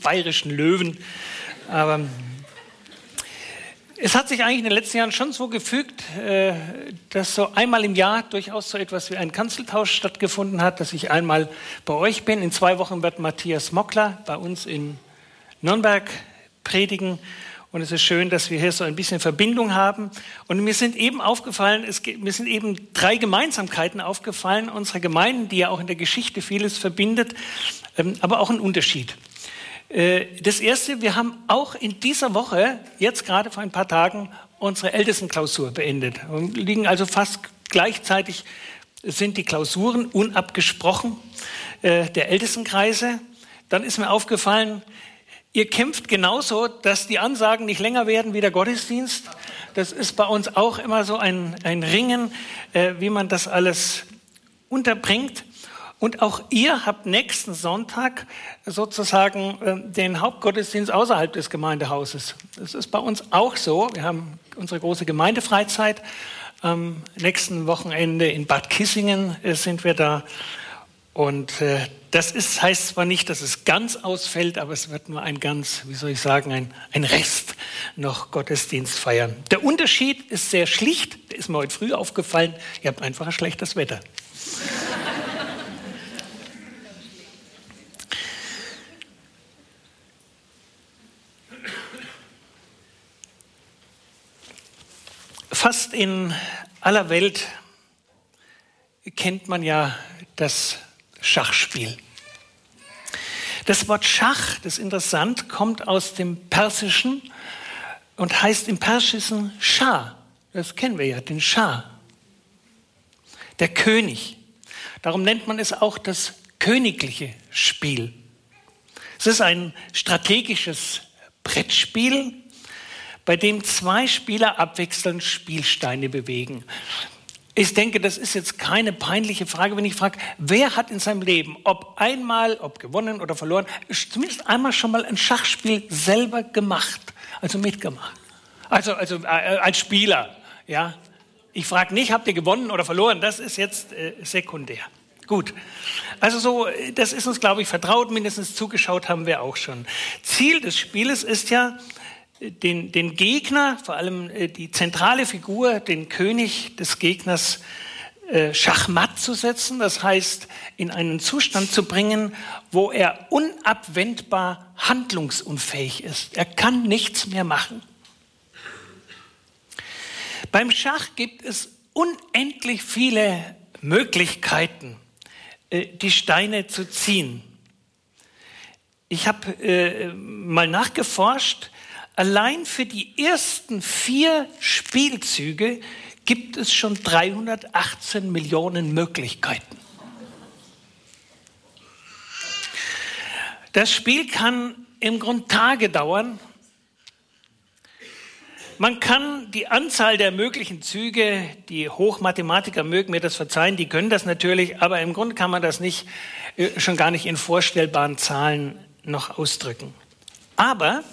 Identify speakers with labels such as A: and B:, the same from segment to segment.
A: bayerischen Löwen. Aber es hat sich eigentlich in den letzten Jahren schon so gefügt, äh, dass so einmal im Jahr durchaus so etwas wie ein Kanzeltausch stattgefunden hat, dass ich einmal bei euch bin. In zwei Wochen wird Matthias Mockler bei uns in Nürnberg predigen. Und es ist schön, dass wir hier so ein bisschen Verbindung haben. Und mir sind eben aufgefallen, es, mir sind eben drei Gemeinsamkeiten aufgefallen unserer Gemeinden, die ja auch in der Geschichte vieles verbindet, ähm, aber auch ein Unterschied. Äh, das erste, wir haben auch in dieser Woche, jetzt gerade vor ein paar Tagen, unsere Ältestenklausur beendet. Wir liegen also fast gleichzeitig sind die Klausuren unabgesprochen äh, der Ältestenkreise. Dann ist mir aufgefallen, ihr kämpft genauso, dass die Ansagen nicht länger werden wie der Gottesdienst. Das ist bei uns auch immer so ein, ein Ringen, äh, wie man das alles unterbringt. Und auch ihr habt nächsten Sonntag sozusagen äh, den Hauptgottesdienst außerhalb des Gemeindehauses. Das ist bei uns auch so. Wir haben unsere große Gemeindefreizeit. Am nächsten Wochenende in Bad Kissingen äh, sind wir da. Und äh, das ist, heißt zwar nicht, dass es ganz ausfällt, aber es wird nur ein ganz, wie soll ich sagen, ein, ein Rest noch Gottesdienst feiern. Der Unterschied ist sehr schlicht, der ist mir heute früh aufgefallen, ihr habt einfach ein schlechtes Wetter. Fast in aller Welt kennt man ja das Schachspiel. Das Wort Schach, das ist interessant, kommt aus dem Persischen und heißt im Persischen Schah. Das kennen wir ja, den Schah. Der König. Darum nennt man es auch das königliche Spiel. Es ist ein strategisches Brettspiel, bei dem zwei Spieler abwechselnd Spielsteine bewegen. Ich denke, das ist jetzt keine peinliche Frage, wenn ich frage, wer hat in seinem Leben, ob einmal, ob gewonnen oder verloren, zumindest einmal schon mal ein Schachspiel selber gemacht, also mitgemacht. Also, also äh, als Spieler, ja. Ich frage nicht, habt ihr gewonnen oder verloren? Das ist jetzt äh, sekundär. Gut. Also so, das ist uns, glaube ich, vertraut. Mindestens zugeschaut haben wir auch schon. Ziel des Spieles ist ja, den, den Gegner, vor allem äh, die zentrale Figur, den König des Gegners, äh, Schachmatt zu setzen, das heißt in einen Zustand zu bringen, wo er unabwendbar handlungsunfähig ist. Er kann nichts mehr machen. Beim Schach gibt es unendlich viele Möglichkeiten, äh, die Steine zu ziehen. Ich habe mal nachgeforscht, Allein für die ersten vier Spielzüge gibt es schon 318 Millionen Möglichkeiten. Das Spiel kann im Grunde Tage dauern. Man kann die Anzahl der möglichen Züge, die Hochmathematiker mögen mir das verzeihen, die können das natürlich, aber im Grunde kann man das nicht, äh, schon gar nicht in vorstellbaren Zahlen noch ausdrücken. Aber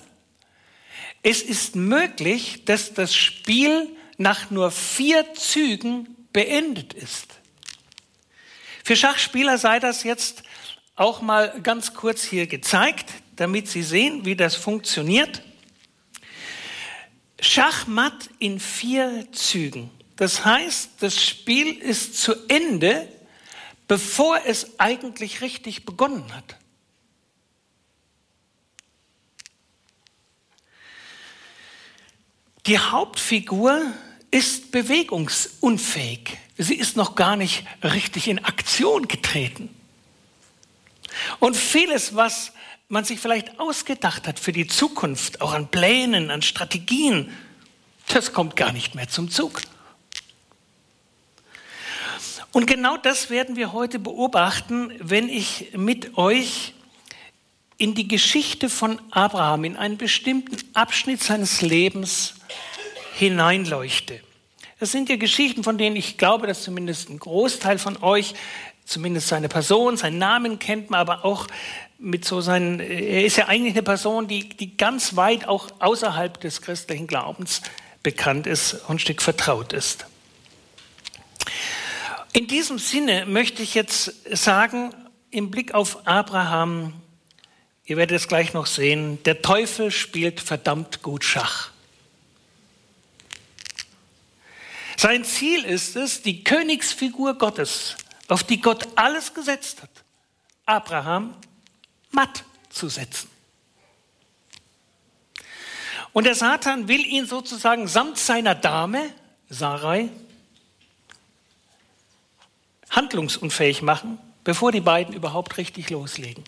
A: es ist möglich, dass das Spiel nach nur vier Zügen beendet ist. Für Schachspieler sei das jetzt auch mal ganz kurz hier gezeigt, damit Sie sehen, wie das funktioniert. Schachmatt in vier Zügen. Das heißt, das Spiel ist zu Ende, bevor es eigentlich richtig begonnen hat. Die Hauptfigur ist bewegungsunfähig. Sie ist noch gar nicht richtig in Aktion getreten. Und vieles, was man sich vielleicht ausgedacht hat für die Zukunft, auch an Plänen, an Strategien, das kommt gar nicht mehr zum Zug. Und genau das werden wir heute beobachten, wenn ich mit euch in die Geschichte von Abraham, in einen bestimmten Abschnitt seines Lebens hineinleuchte. Das sind ja Geschichten, von denen ich glaube, dass zumindest ein Großteil von euch zumindest seine Person, seinen Namen kennt man, aber auch mit so seinen, er ist ja eigentlich eine Person, die, die ganz weit auch außerhalb des christlichen Glaubens bekannt ist und ein Stück vertraut ist. In diesem Sinne möchte ich jetzt sagen, im Blick auf Abraham, ihr werdet es gleich noch sehen, der Teufel spielt verdammt gut Schach. Sein Ziel ist es, die Königsfigur Gottes, auf die Gott alles gesetzt hat, Abraham matt zu setzen. Und der Satan will ihn sozusagen samt seiner Dame, Sarai, handlungsunfähig machen, bevor die beiden überhaupt richtig loslegen.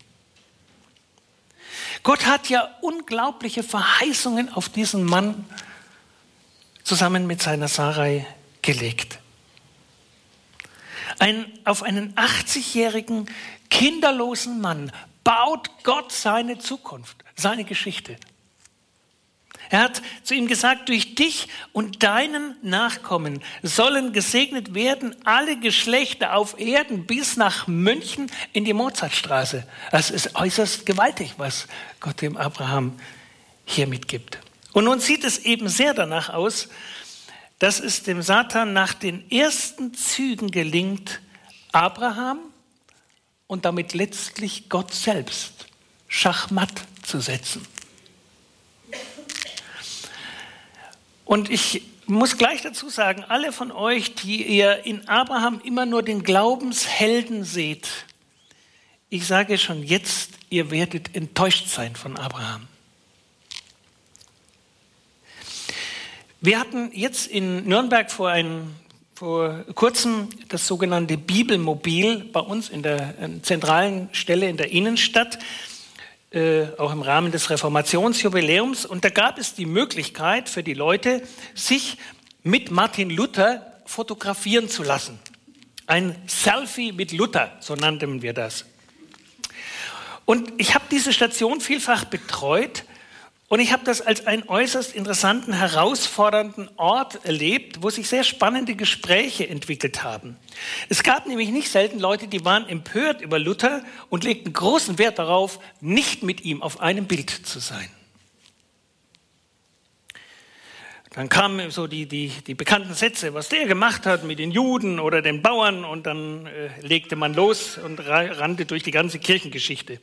A: Gott hat ja unglaubliche Verheißungen auf diesen Mann zusammen mit seiner Sarai gelegt. Ein, auf einen 80-jährigen kinderlosen Mann baut Gott seine Zukunft, seine Geschichte. Er hat zu ihm gesagt, durch dich und deinen Nachkommen sollen gesegnet werden alle Geschlechter auf Erden bis nach München in die Mozartstraße. Es ist äußerst gewaltig, was Gott dem Abraham hier mitgibt. Und nun sieht es eben sehr danach aus, dass es dem Satan nach den ersten Zügen gelingt, Abraham und damit letztlich Gott selbst schachmatt zu setzen. Und ich muss gleich dazu sagen, alle von euch, die ihr in Abraham immer nur den Glaubenshelden seht, ich sage schon jetzt, ihr werdet enttäuscht sein von Abraham. Wir hatten jetzt in Nürnberg vor, ein, vor kurzem das sogenannte Bibelmobil bei uns in der zentralen Stelle in der Innenstadt äh, auch im Rahmen des Reformationsjubiläums. Und da gab es die Möglichkeit für die Leute, sich mit Martin Luther fotografieren zu lassen. Ein Selfie mit Luther, so nannten wir das. Und ich habe diese Station vielfach betreut und ich habe das als einen äußerst interessanten, herausfordernden Ort erlebt, wo sich sehr spannende Gespräche entwickelt haben. Es gab nämlich nicht selten Leute, die waren empört über Luther und legten großen Wert darauf, nicht mit ihm auf einem Bild zu sein. Dann kamen so die, die, die bekannten Sätze, was der gemacht hat mit den Juden oder den Bauern, und dann äh, legte man los und rannte durch die ganze Kirchengeschichte.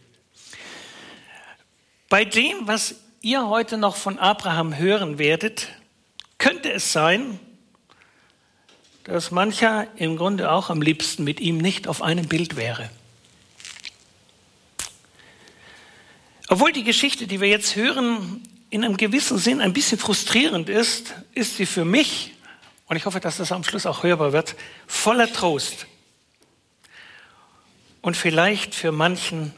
A: Bei dem, was ihr heute noch von Abraham hören werdet, könnte es sein, dass mancher im Grunde auch am liebsten mit ihm nicht auf einem Bild wäre. Obwohl die Geschichte, die wir jetzt hören, in einem gewissen Sinn ein bisschen frustrierend ist, ist sie für mich, und ich hoffe, dass das am Schluss auch hörbar wird, voller Trost. Und vielleicht für manchen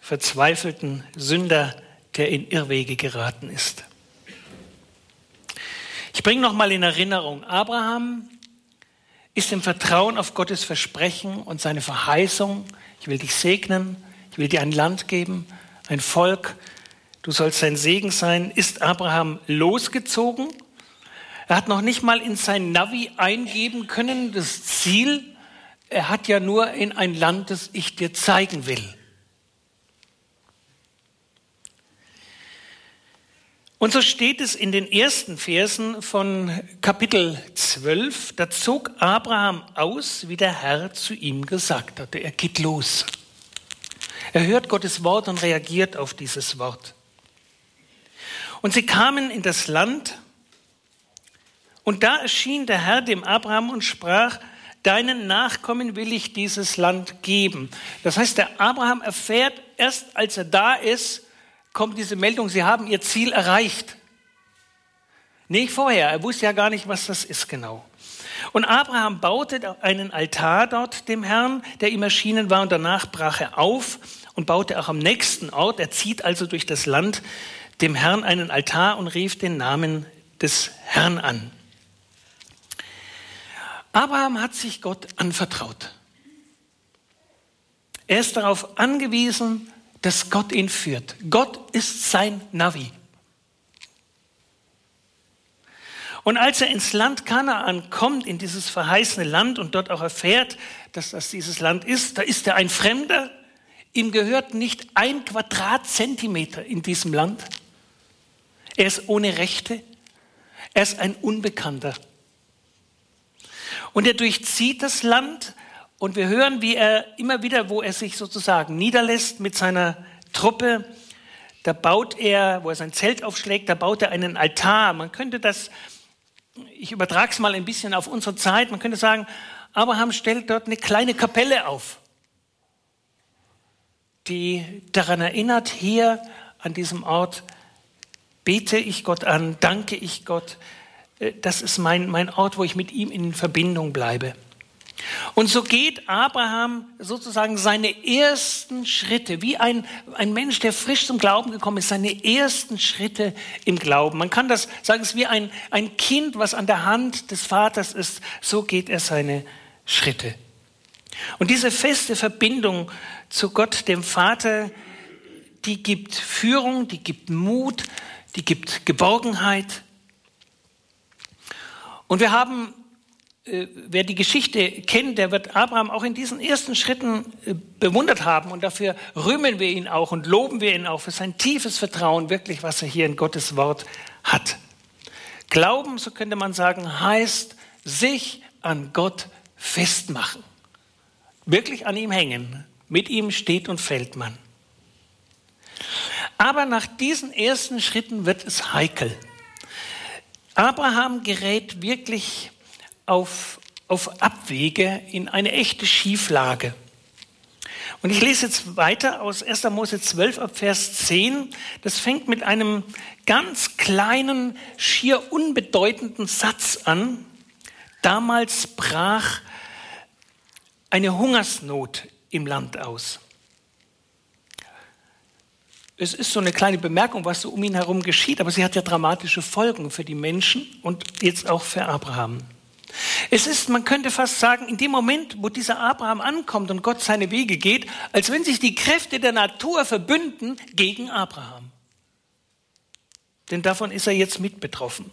A: verzweifelten Sünder der in Irrwege geraten ist. Ich bringe noch mal in Erinnerung, Abraham ist im Vertrauen auf Gottes Versprechen und seine Verheißung, ich will dich segnen, ich will dir ein Land geben, ein Volk, du sollst sein Segen sein, ist Abraham losgezogen. Er hat noch nicht mal in sein Navi eingeben können, das Ziel, er hat ja nur in ein Land, das ich dir zeigen will. Und so steht es in den ersten Versen von Kapitel 12, da zog Abraham aus, wie der Herr zu ihm gesagt hatte. Er geht los. Er hört Gottes Wort und reagiert auf dieses Wort. Und sie kamen in das Land, und da erschien der Herr dem Abraham und sprach, deinen Nachkommen will ich dieses Land geben. Das heißt, der Abraham erfährt erst, als er da ist, kommt diese Meldung, Sie haben Ihr Ziel erreicht. Nicht vorher, er wusste ja gar nicht, was das ist genau. Und Abraham baute einen Altar dort dem Herrn, der ihm erschienen war, und danach brach er auf und baute auch am nächsten Ort. Er zieht also durch das Land dem Herrn einen Altar und rief den Namen des Herrn an. Abraham hat sich Gott anvertraut. Er ist darauf angewiesen, dass Gott ihn führt. Gott ist sein Navi. Und als er ins Land Kanaan kommt, in dieses verheißene Land und dort auch erfährt, dass das dieses Land ist, da ist er ein Fremder. Ihm gehört nicht ein Quadratzentimeter in diesem Land. Er ist ohne Rechte. Er ist ein Unbekannter. Und er durchzieht das Land und wir hören, wie er immer wieder, wo er sich sozusagen niederlässt mit seiner Truppe. Da baut er, wo er sein Zelt aufschlägt, da baut er einen Altar. Man könnte das, ich übertrage es mal ein bisschen auf unsere Zeit, man könnte sagen, Abraham stellt dort eine kleine Kapelle auf, die daran erinnert, hier an diesem Ort bete ich Gott an, danke ich Gott. Äh, das ist mein, mein Ort, wo ich mit ihm in Verbindung bleibe. Und so geht Abraham sozusagen seine ersten Schritte, wie ein, ein Mensch, der frisch zum Glauben gekommen ist, seine ersten Schritte im Glauben. Man kann das sagen, es ist wie ein, ein Kind, was an der Hand des Vaters ist. So geht er seine Schritte. Und diese feste Verbindung zu Gott, dem Vater, die gibt Führung, die gibt Mut, die gibt Geborgenheit. Und wir haben wer die Geschichte kennt, der wird Abraham auch in diesen ersten Schritten äh, bewundert haben und dafür rühmen wir ihn auch und loben wir ihn auch für sein tiefes Vertrauen, wirklich, was er hier in Gottes Wort hat. Glauben, so könnte man sagen, heißt sich an Gott festmachen. Wirklich an ihm hängen. Mit ihm steht und fällt man. Aber nach diesen ersten Schritten wird es heikel. Abraham gerät wirklich auf, auf Abwege in eine echte Schieflage. Und ich lese jetzt weiter aus 1. Mose 12 ab Vers 10. Das fängt mit einem ganz kleinen, schier unbedeutenden Satz an. Damals brach eine Hungersnot im Land aus. Es ist so eine kleine Bemerkung, was so um ihn herum geschieht, aber sie hat ja dramatische Folgen für die Menschen und jetzt auch für Abraham. Es ist, man könnte fast sagen, in dem Moment, wo dieser Abraham ankommt und Gott seine Wege geht, als wenn sich die Kräfte der Natur verbünden gegen Abraham. Denn davon ist er jetzt mit betroffen.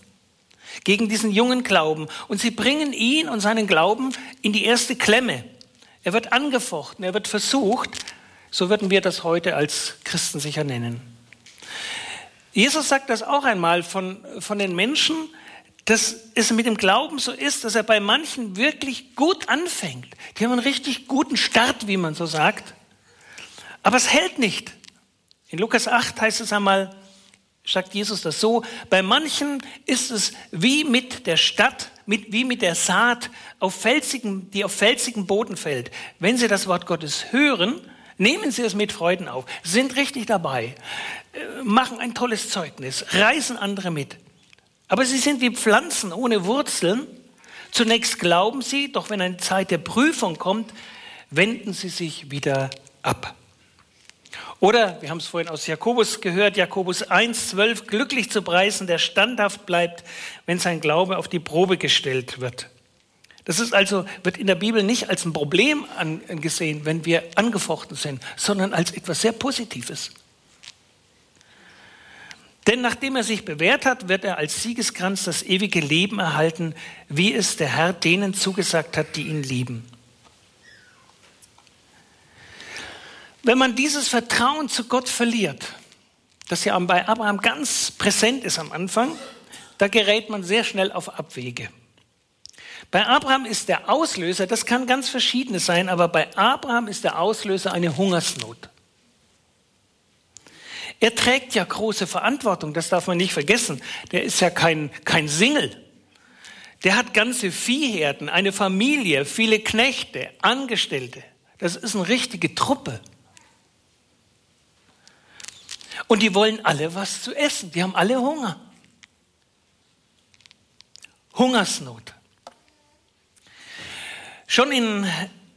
A: Gegen diesen jungen Glauben. Und sie bringen ihn und seinen Glauben in die erste Klemme. Er wird angefochten, er wird versucht. So würden wir das heute als Christen sicher nennen. Jesus sagt das auch einmal von, von den Menschen, dass es mit dem Glauben so ist, dass er bei manchen wirklich gut anfängt. Die haben einen richtig guten Start, wie man so sagt. Aber es hält nicht. In Lukas 8 heißt es einmal, sagt Jesus das so, bei manchen ist es wie mit der Stadt, mit, wie mit der Saat, auf felsigen, die auf felsigen Boden fällt. Wenn sie das Wort Gottes hören, nehmen sie es mit Freuden auf, sind richtig dabei, äh, machen ein tolles Zeugnis, reißen andere mit. Aber sie sind wie Pflanzen ohne Wurzeln. Zunächst glauben sie, doch wenn eine Zeit der Prüfung kommt, wenden sie sich wieder ab. Oder, wir haben es vorhin aus Jakobus gehört, Jakobus 1, 12, glücklich zu preisen, der standhaft bleibt, wenn sein Glaube auf die Probe gestellt wird. Das ist also, wird in der Bibel nicht als ein Problem angesehen, wenn wir angefochten sind, sondern als etwas sehr Positives. Denn nachdem er sich bewährt hat, wird er als Siegeskranz das ewige Leben erhalten, wie es der Herr denen zugesagt hat, die ihn lieben. Wenn man dieses Vertrauen zu Gott verliert, das ja bei Abraham ganz präsent ist am Anfang, da gerät man sehr schnell auf Abwege. Bei Abraham ist der Auslöser, das kann ganz verschiedenes sein, aber bei Abraham ist der Auslöser eine Hungersnot. Er trägt ja große Verantwortung, das darf man nicht vergessen. Der ist ja kein, kein Single. Der hat ganze Viehherden, eine Familie, viele Knechte, Angestellte. Das ist eine richtige Truppe. Und die wollen alle was zu essen. Die haben alle Hunger. Hungersnot. Schon in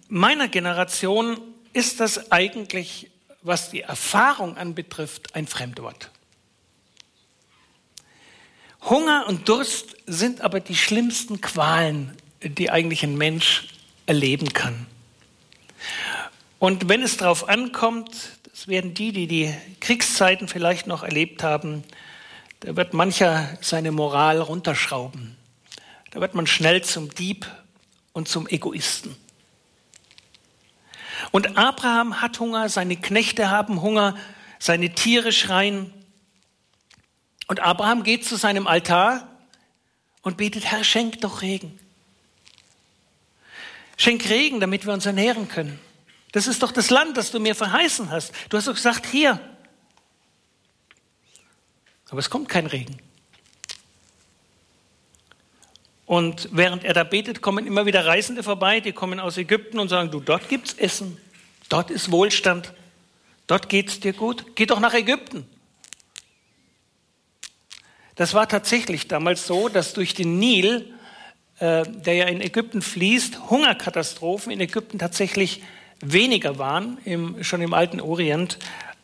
A: meiner Generation ist das eigentlich was die Erfahrung anbetrifft, ein Fremdwort. Hunger und Durst sind aber die schlimmsten Qualen, die eigentlich ein Mensch erleben kann. Und wenn es darauf ankommt, das werden die, die die Kriegszeiten vielleicht noch erlebt haben, da wird mancher seine Moral runterschrauben. Da wird man schnell zum Dieb und zum Egoisten. Und Abraham hat Hunger, seine Knechte haben Hunger, seine Tiere schreien. Und Abraham geht zu seinem Altar und betet, Herr, schenk doch Regen. Schenk Regen, damit wir uns ernähren können. Das ist doch das Land, das du mir verheißen hast. Du hast doch gesagt, hier. Aber es kommt kein Regen. Und während er da betet, kommen immer wieder Reisende vorbei, die kommen aus Ägypten und sagen, du, dort gibt es Essen, dort ist Wohlstand, dort geht es dir gut, geh doch nach Ägypten. Das war tatsächlich damals so, dass durch den Nil, äh, der ja in Ägypten fließt, Hungerkatastrophen in Ägypten tatsächlich weniger waren, im, schon im alten Orient,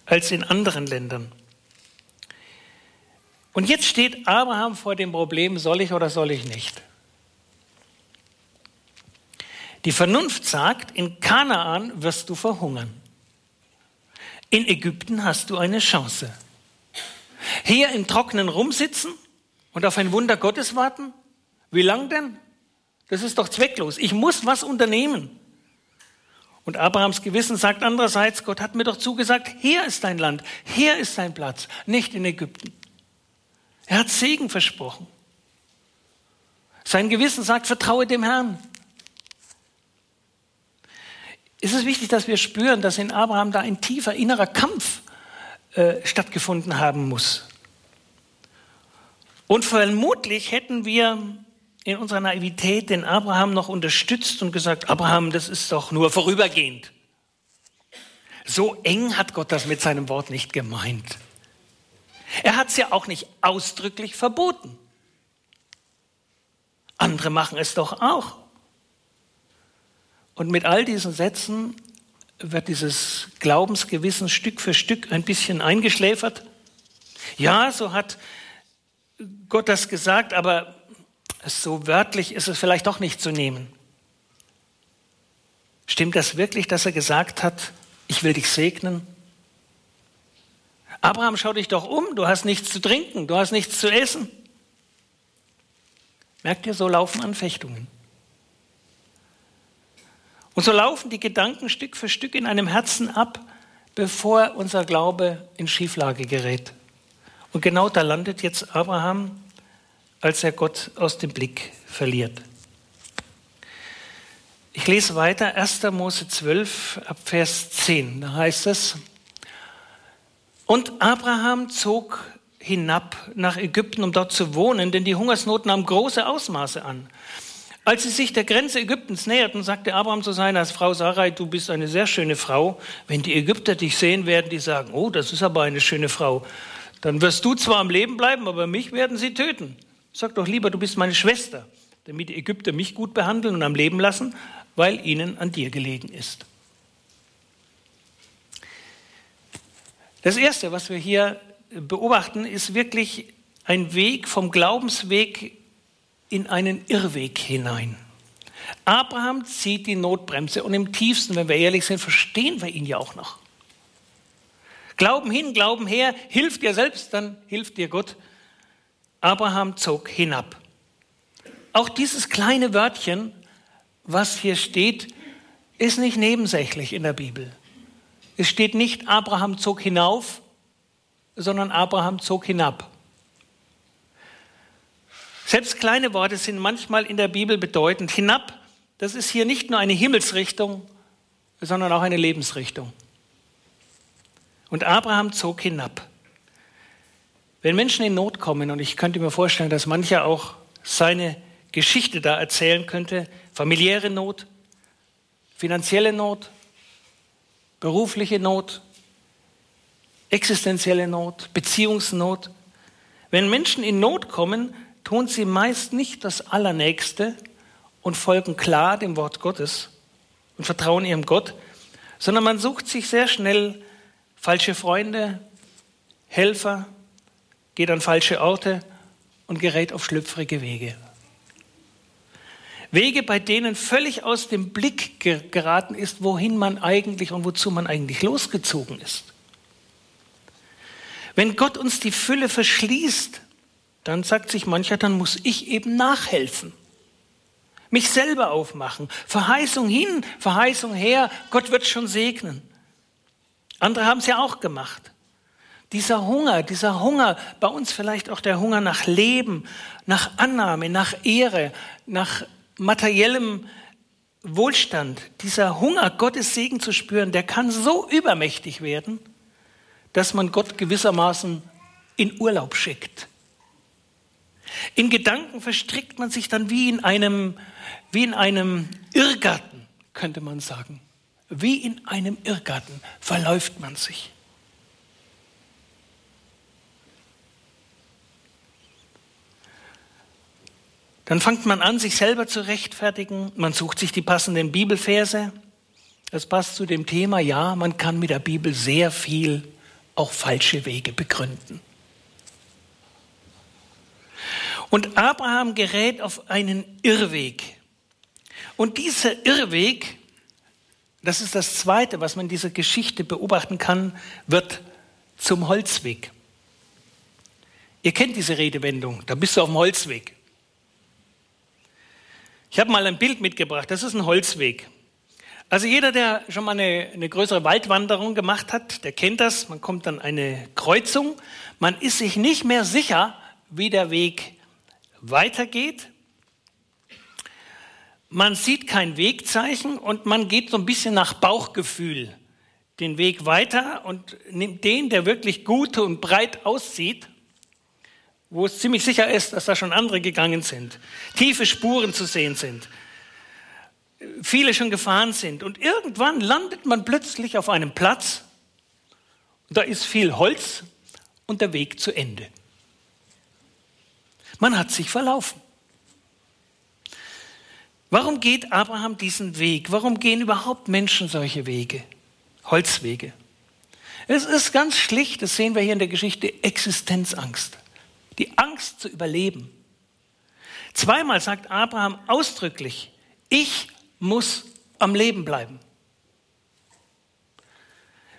A: als in anderen Ländern. Und jetzt steht Abraham vor dem Problem, soll ich oder soll ich nicht? Die Vernunft sagt, in Kanaan wirst du verhungern. In Ägypten hast du eine Chance. Hier im Trockenen rumsitzen und auf ein Wunder Gottes warten? Wie lang denn? Das ist doch zwecklos. Ich muss was unternehmen. Und Abrahams Gewissen sagt andererseits, Gott hat mir doch zugesagt, hier ist dein Land, hier ist dein Platz, nicht in Ägypten. Er hat Segen versprochen. Sein Gewissen sagt, vertraue dem Herrn ist es wichtig, dass wir spüren, dass in Abraham da ein tiefer innerer Kampf äh, stattgefunden haben muss. Und vermutlich hätten wir in unserer Naivität den Abraham noch unterstützt und gesagt, Abraham, das ist doch nur vorübergehend. So eng hat Gott das mit seinem Wort nicht gemeint. Er hat es ja auch nicht ausdrücklich verboten. Andere machen es doch auch. Und mit all diesen Sätzen wird dieses Glaubensgewissen Stück für Stück ein bisschen eingeschläfert. Ja, so hat Gott das gesagt, aber so wörtlich ist es vielleicht doch nicht zu nehmen. Stimmt das wirklich, dass er gesagt hat, ich will dich segnen? Abraham, schau dich doch um, du hast nichts zu trinken, du hast nichts zu essen. Merkt ihr, so laufen Anfechtungen. Und so laufen die Gedanken Stück für Stück in einem Herzen ab, bevor unser Glaube in Schieflage gerät. Und genau da landet jetzt Abraham, als er Gott aus dem Blick verliert. Ich lese weiter, 1. Mose 12, ab Vers 10. Da heißt es, und Abraham zog hinab nach Ägypten, um dort zu wohnen, denn die Hungersnot nahm große Ausmaße an. Als sie sich der Grenze Ägyptens näherten, sagte Abraham zu seiner Frau Sarai, du bist eine sehr schöne Frau. Wenn die Ägypter dich sehen, werden die sagen, oh, das ist aber eine schöne Frau. Dann wirst du zwar am Leben bleiben, aber mich werden sie töten. Sag doch lieber, du bist meine Schwester, damit die Ägypter mich gut behandeln und am Leben lassen, weil ihnen an dir gelegen ist. Das Erste, was wir hier beobachten, ist wirklich ein Weg vom Glaubensweg in einen Irrweg hinein. Abraham zieht die Notbremse und im tiefsten, wenn wir ehrlich sind, verstehen wir ihn ja auch noch. Glauben hin, Glauben her, hilft dir selbst, dann hilft dir Gott. Abraham zog hinab. Auch dieses kleine Wörtchen, was hier steht, ist nicht nebensächlich in der Bibel. Es steht nicht, Abraham zog hinauf, sondern Abraham zog hinab. Selbst kleine Worte sind manchmal in der Bibel bedeutend. Hinab, das ist hier nicht nur eine Himmelsrichtung, sondern auch eine Lebensrichtung. Und Abraham zog hinab. Wenn Menschen in Not kommen, und ich könnte mir vorstellen, dass mancher auch seine Geschichte da erzählen könnte, familiäre Not, finanzielle Not, berufliche Not, existenzielle Not, Beziehungsnot. Wenn Menschen in Not kommen, tun sie meist nicht das Allernächste und folgen klar dem Wort Gottes und vertrauen ihrem Gott, sondern man sucht sich sehr schnell falsche Freunde, Helfer, geht an falsche Orte und gerät auf schlüpfrige Wege. Wege, bei denen völlig aus dem Blick geraten ist, wohin man eigentlich und wozu man eigentlich losgezogen ist. Wenn Gott uns die Fülle verschließt, dann sagt sich mancher, dann muss ich eben nachhelfen. Mich selber aufmachen. Verheißung hin, Verheißung her, Gott wird schon segnen. Andere haben es ja auch gemacht. Dieser Hunger, dieser Hunger, bei uns vielleicht auch der Hunger nach Leben, nach Annahme, nach Ehre, nach materiellem Wohlstand, dieser Hunger, Gottes Segen zu spüren, der kann so übermächtig werden, dass man Gott gewissermaßen in Urlaub schickt. In Gedanken verstrickt man sich dann wie in einem, wie in einem Irrgarten, könnte man sagen. Wie in einem Irrgarten verläuft man sich. Dann fängt man an, sich selber zu rechtfertigen. Man sucht sich die passenden Bibelverse. Das passt zu dem Thema, ja, man kann mit der Bibel sehr viel auch falsche Wege begründen. Und Abraham gerät auf einen Irrweg. Und dieser Irrweg, das ist das Zweite, was man in dieser Geschichte beobachten kann, wird zum Holzweg. Ihr kennt diese Redewendung, da bist du auf dem Holzweg. Ich habe mal ein Bild mitgebracht, das ist ein Holzweg. Also jeder, der schon mal eine, eine, größere Waldwanderung gemacht hat, der kennt das. Man kommt an eine Kreuzung, man ist sich nicht mehr sicher, wie der Weg weitergeht. Man sieht kein Wegzeichen und man geht so ein bisschen nach Bauchgefühl den Weg weiter und nimmt den, der wirklich gut und breit aussieht, wo es ziemlich sicher ist, dass da schon andere gegangen sind, tiefe Spuren zu sehen sind, viele schon gefahren sind. Und irgendwann landet man plötzlich auf einem Platz, da ist viel Holz und der Weg zu Ende. Man hat sich verlaufen. Warum geht Abraham diesen Weg? Warum gehen überhaupt Menschen solche Wege? Holzwege. Es ist ganz schlicht, das sehen wir hier in der Geschichte, Existenzangst die Angst zu überleben. Zweimal sagt Abraham ausdrücklich, ich muss am Leben bleiben.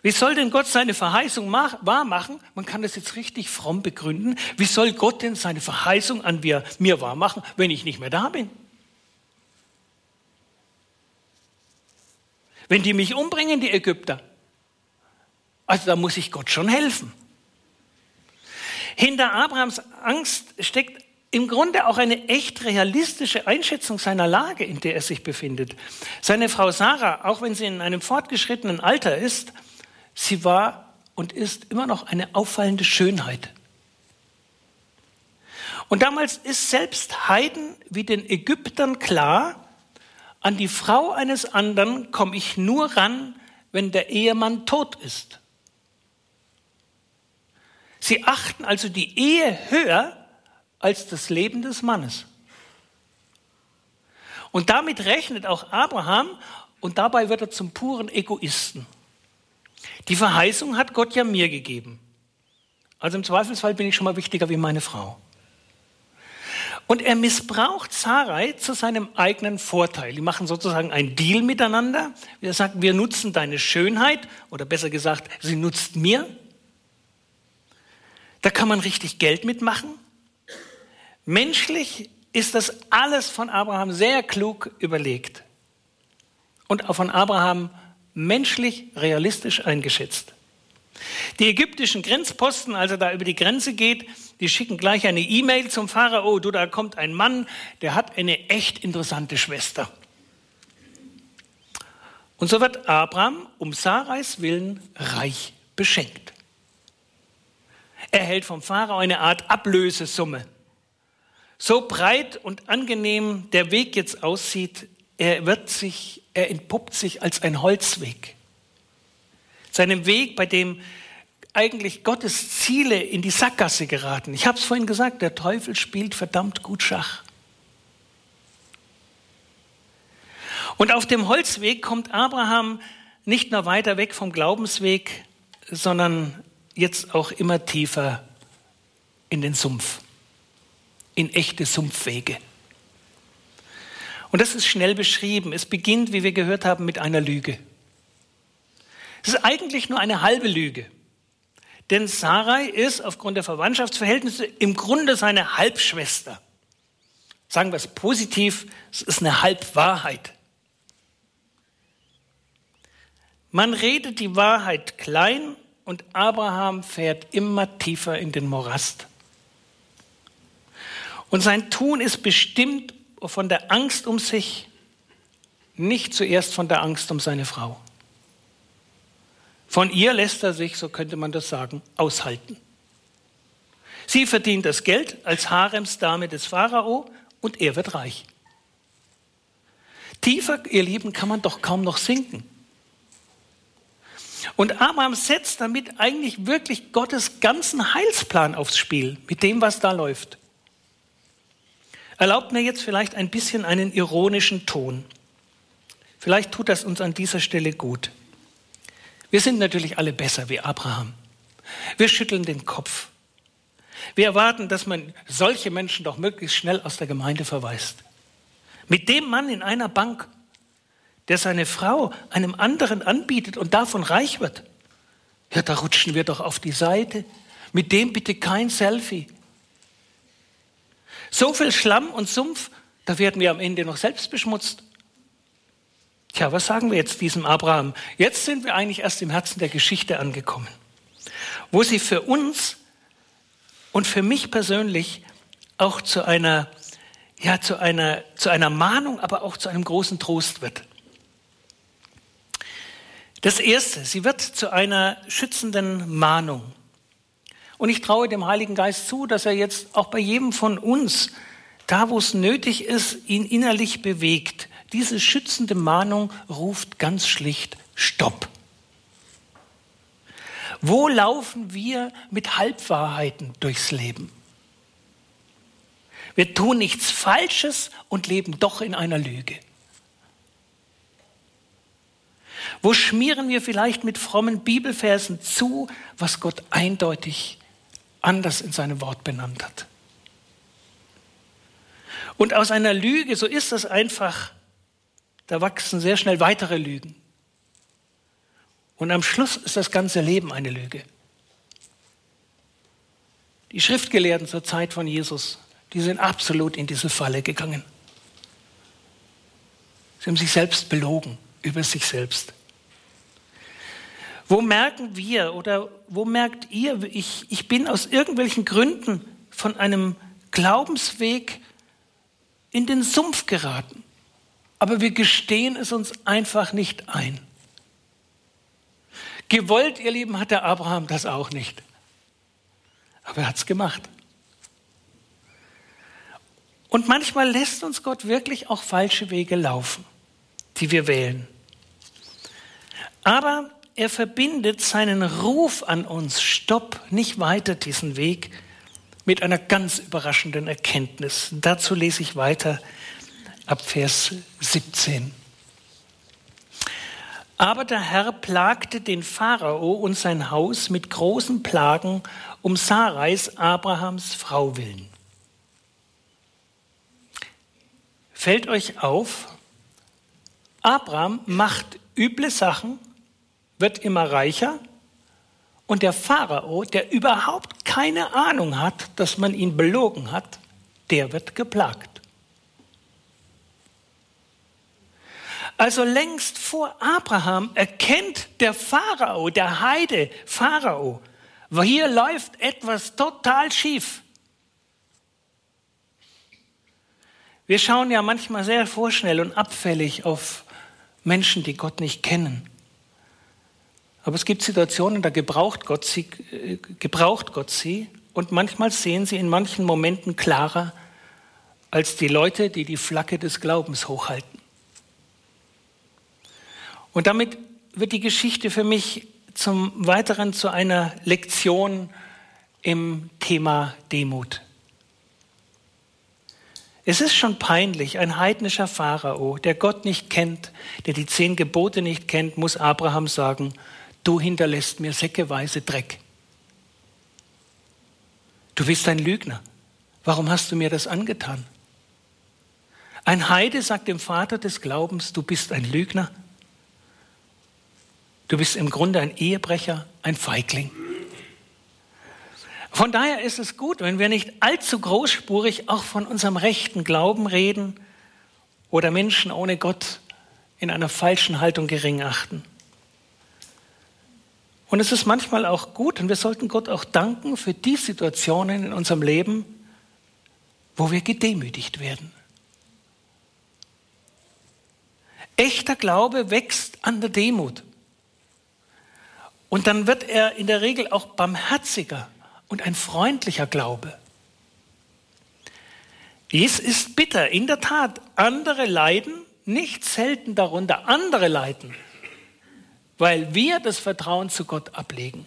A: Wie soll denn Gott seine Verheißung wahrmachen? Man kann das jetzt richtig fromm begründen. Wie soll Gott denn seine Verheißung an mir, mir wahrmachen, wenn ich nicht mehr da bin? Wenn die mich umbringen, die Ägypter. Also da muss ich Gott schon helfen. Hinter Abrahams Angst steckt im Grunde auch eine echt realistische Einschätzung seiner Lage, in der er sich befindet. Seine Frau Sarah, auch wenn sie in einem fortgeschrittenen Alter ist, sie war und ist immer noch eine auffallende Schönheit. Und damals ist selbst Heiden wie den Ägyptern klar, an die Frau eines anderen komme ich nur ran, wenn der Ehemann tot ist. Sie achten also die Ehe höher als das Leben des Mannes. Und damit rechnet auch Abraham und dabei wird er zum puren Egoisten. Die Verheißung hat Gott ja mir gegeben. Also im Zweifelsfall bin ich schon mal wichtiger wie meine Frau. Und er missbraucht Sarai zu seinem eigenen Vorteil. Die machen sozusagen einen Deal miteinander. Er sagt, wir nutzen deine Schönheit, oder besser gesagt, sie nutzt mir da kann man richtig Geld mitmachen. Menschlich ist das alles von Abraham sehr klug überlegt und auch von Abraham menschlich realistisch eingeschätzt. Die ägyptischen Grenzposten, als er da über die Grenze geht, die schicken gleich eine E-Mail zum Pharao, du, da kommt ein Mann, der hat eine echt interessante Schwester. Und so wird Abraham um Sarais Willen reich beschenkt erhält vom Pharao eine Art Ablösesumme. So breit und angenehm der Weg jetzt aussieht, er wird sich, er entpuppt sich als ein Holzweg. Seinem Weg, bei dem eigentlich Gottes Ziele in die Sackgasse geraten. Ich habe es vorhin gesagt, der Teufel spielt verdammt gut Schach. Und auf dem Holzweg kommt Abraham nicht nur weiter weg vom Glaubensweg, sondern jetzt auch immer tiefer in den Sumpf, in echte Sumpfwege. Und das ist schnell beschrieben. Es beginnt, wie wir gehört haben, mit einer Lüge. Es ist eigentlich nur eine halbe Lüge. Denn Sarai ist aufgrund der Verwandtschaftsverhältnisse im Grunde seine Halbschwester. Sagen wir es positiv, es ist eine Halbwahrheit. Man redet die Wahrheit klein und Abraham fährt immer tiefer in den Morast. Und sein Tun ist bestimmt von der Angst um sich, nicht zuerst von der Angst um seine Frau. Von ihr lässt er sich, so könnte man das sagen, aushalten. Sie verdient das Geld als Haremsdame des Pharao und er wird reich. Tiefer, ihr Lieben, kann man doch kaum noch sinken. Und Abraham setzt damit eigentlich wirklich Gottes ganzen Heilsplan aufs Spiel, mit dem, was da läuft. Erlaubt mir jetzt vielleicht ein bisschen einen ironischen Ton. Vielleicht tut das uns an dieser Stelle gut. Wir sind natürlich alle besser wie Abraham. Wir schütteln den Kopf. Wir erwarten, dass man solche Menschen doch möglichst schnell aus der Gemeinde verweist. Mit dem Mann in einer Bank, der seine Frau einem anderen anbietet und davon reich wird, ja, da rutschen wir doch auf die Seite. Mit dem bitte kein Selfie. So viel Schlamm und Sumpf, da werden wir am Ende noch selbst beschmutzt. Tja, was sagen wir jetzt diesem Abraham? Jetzt sind wir eigentlich erst im Herzen der Geschichte angekommen, wo sie für uns und für mich persönlich auch zu einer, ja, zu einer, zu einer Mahnung, aber auch zu einem großen Trost wird. Das erste, sie wird zu einer schützenden Mahnung. Und ich traue dem Heiligen Geist zu, dass er jetzt auch bei jedem von uns, da wo es nötig ist, ihn innerlich bewegt. Diese schützende Mahnung ruft ganz schlicht Stopp. Wo laufen wir mit Halbwahrheiten durchs Leben? Wir tun nichts Falsches und leben doch in einer Lüge. Wo schmieren wir vielleicht mit frommen Bibelversen zu, was Gott eindeutig anders in seinem Wort benannt hat. Und aus einer Lüge, so ist das einfach, da wachsen sehr schnell weitere Lügen. Und am Schluss ist das ganze Leben eine Lüge. Die Schriftgelehrten zur Zeit von Jesus, die sind absolut in diese Falle gegangen. Sie haben sich selbst belogen über sich selbst. Wo merken wir oder wo merkt ihr, ich, ich bin aus irgendwelchen Gründen von einem Glaubensweg in den Sumpf geraten, aber wir gestehen es uns einfach nicht ein. Gewollt, ihr Lieben, hat der Abraham das auch nicht. Aber er hat es gemacht. Und manchmal lässt uns Gott wirklich auch falsche Wege laufen, die wir wählen. Aber er verbindet seinen Ruf an uns, stopp, nicht weiter diesen Weg, mit einer ganz überraschenden Erkenntnis. Dazu lese ich weiter ab Vers 17. Aber der Herr plagte den Pharao und sein Haus mit großen Plagen um Sarais, Abrahams Frau willen. Fällt euch auf, Abraham macht üble Sachen, wird immer reicher und der Pharao, der überhaupt keine Ahnung hat, dass man ihn belogen hat, der wird geplagt. Also längst vor Abraham erkennt der Pharao, der Heide Pharao, hier läuft etwas total schief. Wir schauen ja manchmal sehr vorschnell und abfällig auf Menschen, die Gott nicht kennen. Aber es gibt Situationen, da gebraucht Gott sie, äh, gebraucht Gott sie und manchmal sehen sie in manchen Momenten klarer als die Leute, die die Flagge des Glaubens hochhalten. Und damit wird die Geschichte für mich zum Weiteren zu einer Lektion im Thema Demut. Es ist schon peinlich, ein heidnischer Pharao, der Gott nicht kennt, der die zehn Gebote nicht kennt, muss Abraham sagen, du hinterlässt mir säckeweise Dreck. Du bist ein Lügner. Warum hast du mir das angetan? Ein Heide sagt dem Vater des Glaubens, du bist ein Lügner. Du bist im Grunde ein Ehebrecher, ein Feigling. Von daher ist es gut, wenn wir nicht allzu großspurig auch von unserem rechten Glauben reden oder Menschen ohne Gott in einer falschen Haltung gering achten. Und es ist manchmal auch gut, und wir sollten Gott auch danken für die Situationen in unserem Leben, wo wir gedemütigt werden. Echter Glaube wächst an der Demut. Und dann wird er in der Regel auch barmherziger, und ein freundlicher Glaube. Dies ist bitter. In der Tat, andere leiden, nicht selten darunter, andere leiden, weil wir das Vertrauen zu Gott ablegen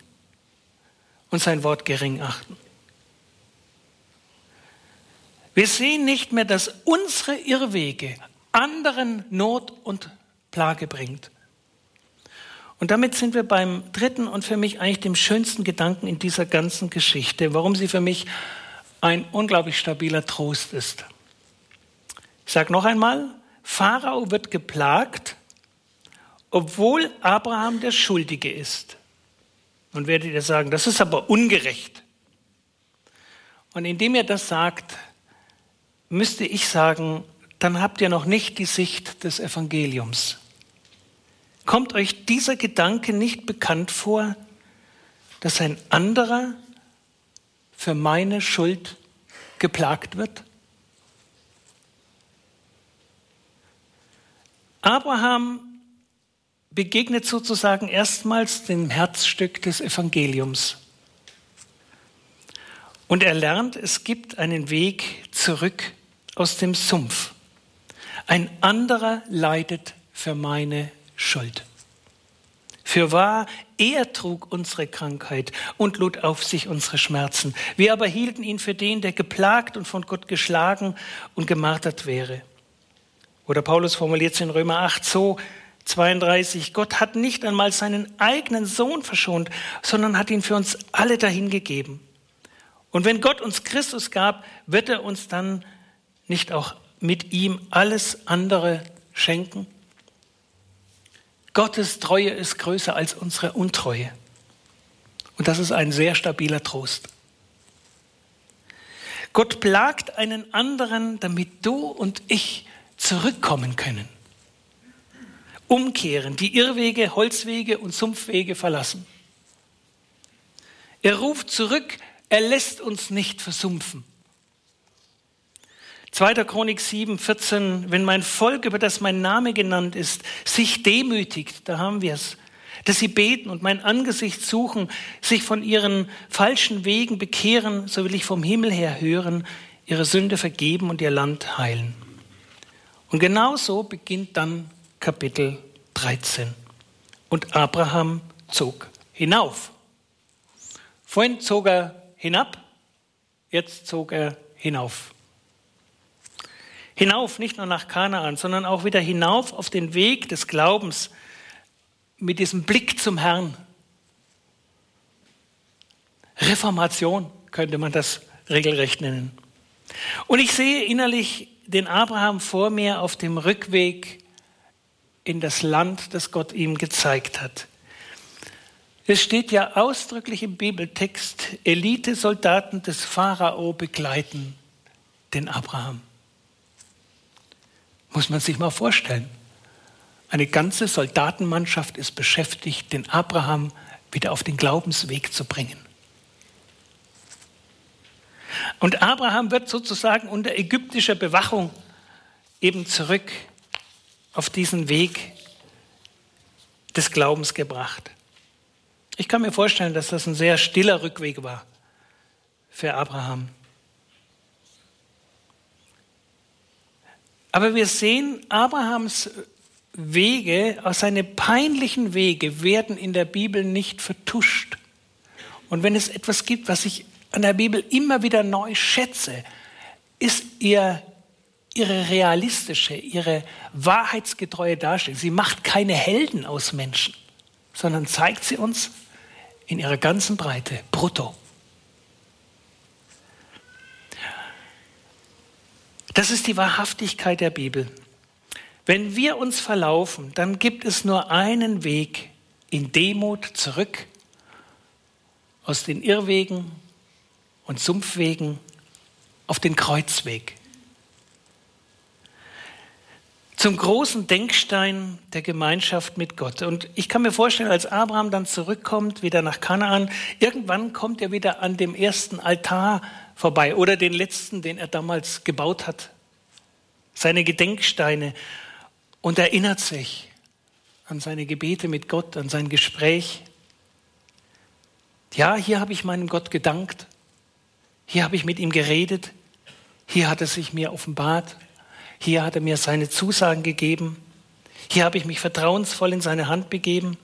A: und sein Wort gering achten. Wir sehen nicht mehr, dass unsere Irrwege anderen Not und Plage bringt. Und damit sind wir beim dritten und für mich eigentlich dem schönsten Gedanken in dieser ganzen Geschichte, warum sie für mich ein unglaublich stabiler Trost ist. Ich sage noch einmal, Pharao wird geplagt, obwohl Abraham der Schuldige ist. Nun werdet ihr sagen, das ist aber ungerecht. Und indem er das sagt, müsste ich sagen, dann habt ihr noch nicht die Sicht des Evangeliums. Kommt euch dieser Gedanke nicht bekannt vor, dass ein anderer für meine Schuld geplagt wird? Abraham begegnet sozusagen erstmals dem Herzstück des Evangeliums. Und er lernt, es gibt einen Weg zurück aus dem Sumpf. Ein anderer leidet für meine Schuld. Für wahr, er trug unsere Krankheit und lud auf sich unsere Schmerzen. Wir aber hielten ihn für den, der geplagt und von Gott geschlagen und gemartert wäre. Oder Paulus formuliert es in Römer 8 so, 32, Gott hat nicht einmal seinen eigenen Sohn verschont, sondern hat ihn für uns alle dahingegeben. Und wenn Gott uns Christus gab, wird er uns dann nicht auch mit ihm alles andere schenken? Gottes Treue ist größer als unsere Untreue. Und das ist ein sehr stabiler Trost. Gott plagt einen anderen, damit du und ich zurückkommen können. Umkehren, die Irrwege, Holzwege und Sumpfwege verlassen. Er ruft zurück, er lässt uns nicht versumpfen. 2. Chronik 7, 14, wenn mein Volk, über das mein Name genannt ist, sich demütigt, da haben wir es, dass sie beten und mein Angesicht suchen, sich von ihren falschen Wegen bekehren, so will ich vom Himmel her hören, ihre Sünde vergeben und ihr Land heilen. Und genau so beginnt dann Kapitel 13. Und Abraham zog hinauf. Vorhin zog er hinab, jetzt zog er hinauf. Hinauf, nicht nur nach Kanaan, sondern auch wieder hinauf auf den Weg des Glaubens mit diesem Blick zum Herrn. Reformation könnte man das regelrecht nennen. Und ich sehe innerlich den Abraham vor mir auf dem Rückweg in das Land, das Gott ihm gezeigt hat. Es steht ja ausdrücklich im Bibeltext, Elitesoldaten des Pharao begleiten den Abraham. Muss man sich mal vorstellen. Eine ganze Soldatenmannschaft ist beschäftigt, den Abraham wieder auf den Glaubensweg zu bringen. Und Abraham wird sozusagen unter ägyptischer Bewachung eben zurück auf diesen Weg des Glaubens gebracht. Ich kann mir vorstellen, dass das ein sehr stiller Rückweg war für Abraham. Aber wir sehen, Abrahams Wege, seine peinlichen Wege werden in der Bibel nicht vertuscht. Und wenn es etwas gibt, was ich an der Bibel immer wieder neu schätze, ist ihr, ihre realistische, ihre wahrheitsgetreue Darstellung. Sie macht keine Helden aus Menschen, sondern zeigt sie uns in ihrer ganzen Breite, brutto. Das ist die Wahrhaftigkeit der Bibel. Wenn wir uns verlaufen, dann gibt es nur einen Weg in Demut zurück aus den Irrwegen und Sumpfwegen auf den Kreuzweg. Zum großen Denkstein der Gemeinschaft mit Gott. Und ich kann mir vorstellen, als Abraham dann zurückkommt, wieder nach Kanaan, irgendwann kommt er wieder an dem ersten Altar vorbei oder den letzten, den er damals gebaut hat. Seine Gedenksteine und erinnert sich an seine Gebete mit Gott, an sein Gespräch. Ja, hier habe ich meinem Gott gedankt Hier habe ich mit ihm geredet. Hier hat er sich mir offenbart. Hier hat er mir seine Zusagen gegeben. Hier habe ich mich vertrauensvoll in seine Hand begeben.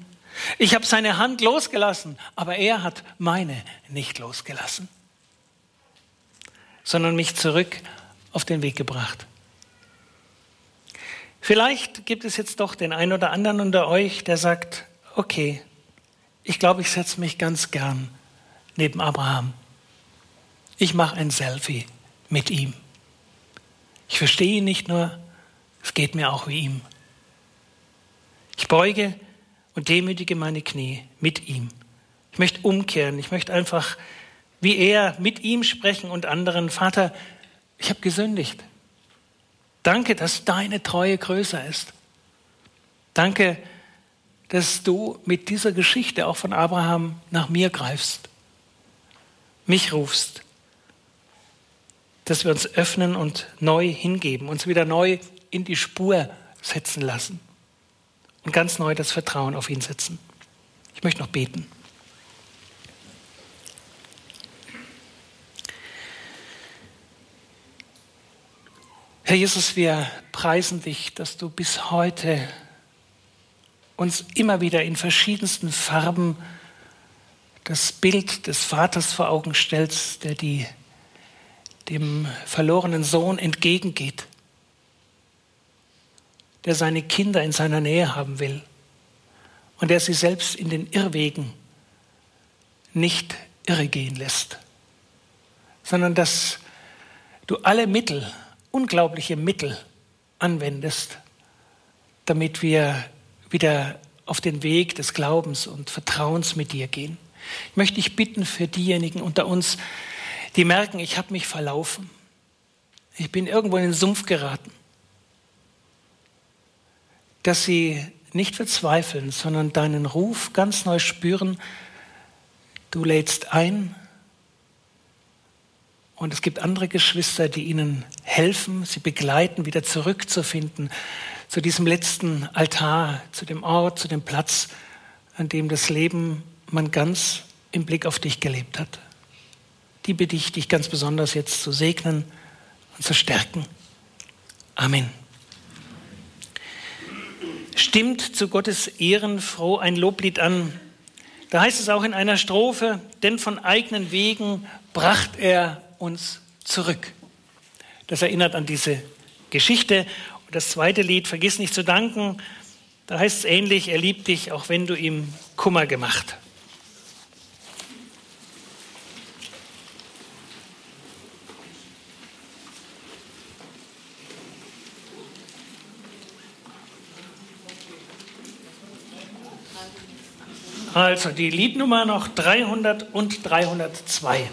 A: Ich habe seine Hand losgelassen, aber er hat meine nicht losgelassen, sondern mich zurück auf den Weg gebracht. Vielleicht gibt es jetzt doch den einen oder anderen unter euch, der sagt, okay, ich glaube, ich setze mich ganz gern neben Abraham. Ich mache ein Selfie mit ihm. Ich verstehe ihn nicht nur, es geht mir auch wie ihm. Ich beuge und demütige meine Knie mit ihm. Ich möchte umkehren, ich möchte einfach wie er mit ihm sprechen und anderen, Vater, ich habe gesündigt. Danke, dass deine Treue größer ist. Danke, dass du mit dieser Geschichte auch von Abraham nach mir greifst, mich rufst, dass wir uns öffnen und neu hingeben, uns wieder neu in die Spur setzen lassen und ganz neu das Vertrauen auf ihn setzen. Ich möchte noch beten. Herr Jesus, wir preisen dich, dass du bis heute uns immer wieder in verschiedensten Farben das Bild des Vaters vor Augen stellst, der die, dem verlorenen Sohn entgegengeht, der seine Kinder in seiner Nähe haben will und der sie selbst in den Irrwegen nicht irregehen lässt, sondern dass du alle Mittel unglaubliche Mittel anwendest, damit wir wieder auf den Weg des Glaubens und Vertrauens mit dir gehen. Ich möchte dich bitten für diejenigen unter uns, die merken, ich habe mich verlaufen. Ich bin irgendwo in den Sumpf geraten. Dass sie nicht verzweifeln, sondern deinen Ruf ganz neu spüren. Du lädst ein, und es gibt andere Geschwister, die ihnen helfen, sie begleiten, wieder zurückzufinden zu diesem letzten Altar, zu dem Ort, zu dem Platz, an dem das Leben man ganz im Blick auf dich gelebt hat. Die bitte ich dich ganz besonders jetzt zu segnen und zu stärken. Amen. Stimmt zu Gottes Ehren froh ein Loblied an. Da heißt es auch in einer Strophe, denn von eigenen Wegen bracht er uns zurück. Das erinnert an diese Geschichte. Und das zweite Lied, Vergiss nicht zu danken, da heißt es ähnlich, er liebt dich, auch wenn du ihm Kummer gemacht. Also die Liednummer noch 300 und 302.